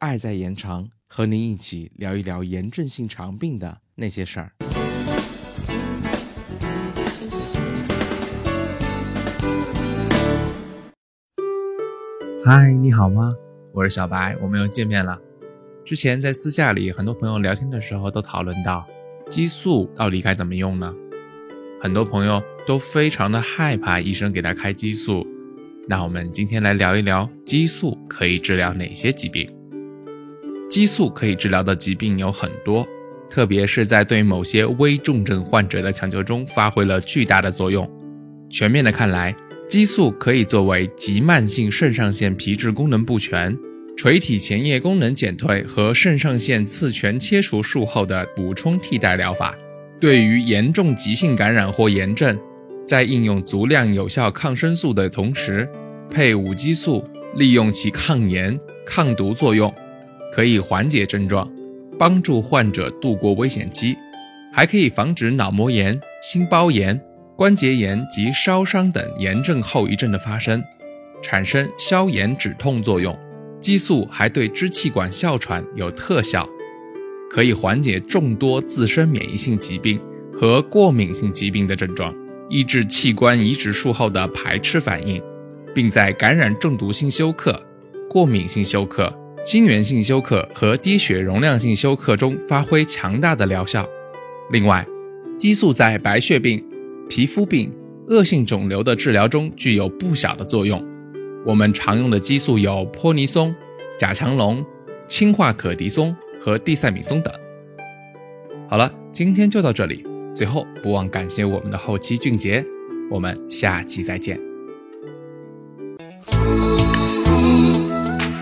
爱在延长，和您一起聊一聊炎症性肠病的那些事儿。嗨，你好吗？我是小白，我们又见面了。之前在私下里，很多朋友聊天的时候都讨论到，激素到底该怎么用呢？很多朋友都非常的害怕医生给他开激素。那我们今天来聊一聊激素可以治疗哪些疾病？激素可以治疗的疾病有很多，特别是在对某些危重症患者的抢救中发挥了巨大的作用。全面的看来。激素可以作为急慢性肾上腺皮质功能不全、垂体前叶功能减退和肾上腺刺全切除术后的补充替代疗法。对于严重急性感染或炎症，在应用足量有效抗生素的同时，配五激素，利用其抗炎、抗毒作用，可以缓解症状，帮助患者度过危险期，还可以防止脑膜炎、心包炎。关节炎及烧伤等炎症后遗症的发生，产生消炎止痛作用。激素还对支气管哮喘有特效，可以缓解众多自身免疫性疾病和过敏性疾病的症状，抑制器官移植术后的排斥反应，并在感染中毒性休克、过敏性休克、心源性休克和低血容量性休克中发挥强大的疗效。另外，激素在白血病。皮肤病、恶性肿瘤的治疗中具有不小的作用。我们常用的激素有泼尼松、甲强龙、氢化可的松和地塞米松等。好了，今天就到这里。最后，不忘感谢我们的后期俊杰。我们下期再见。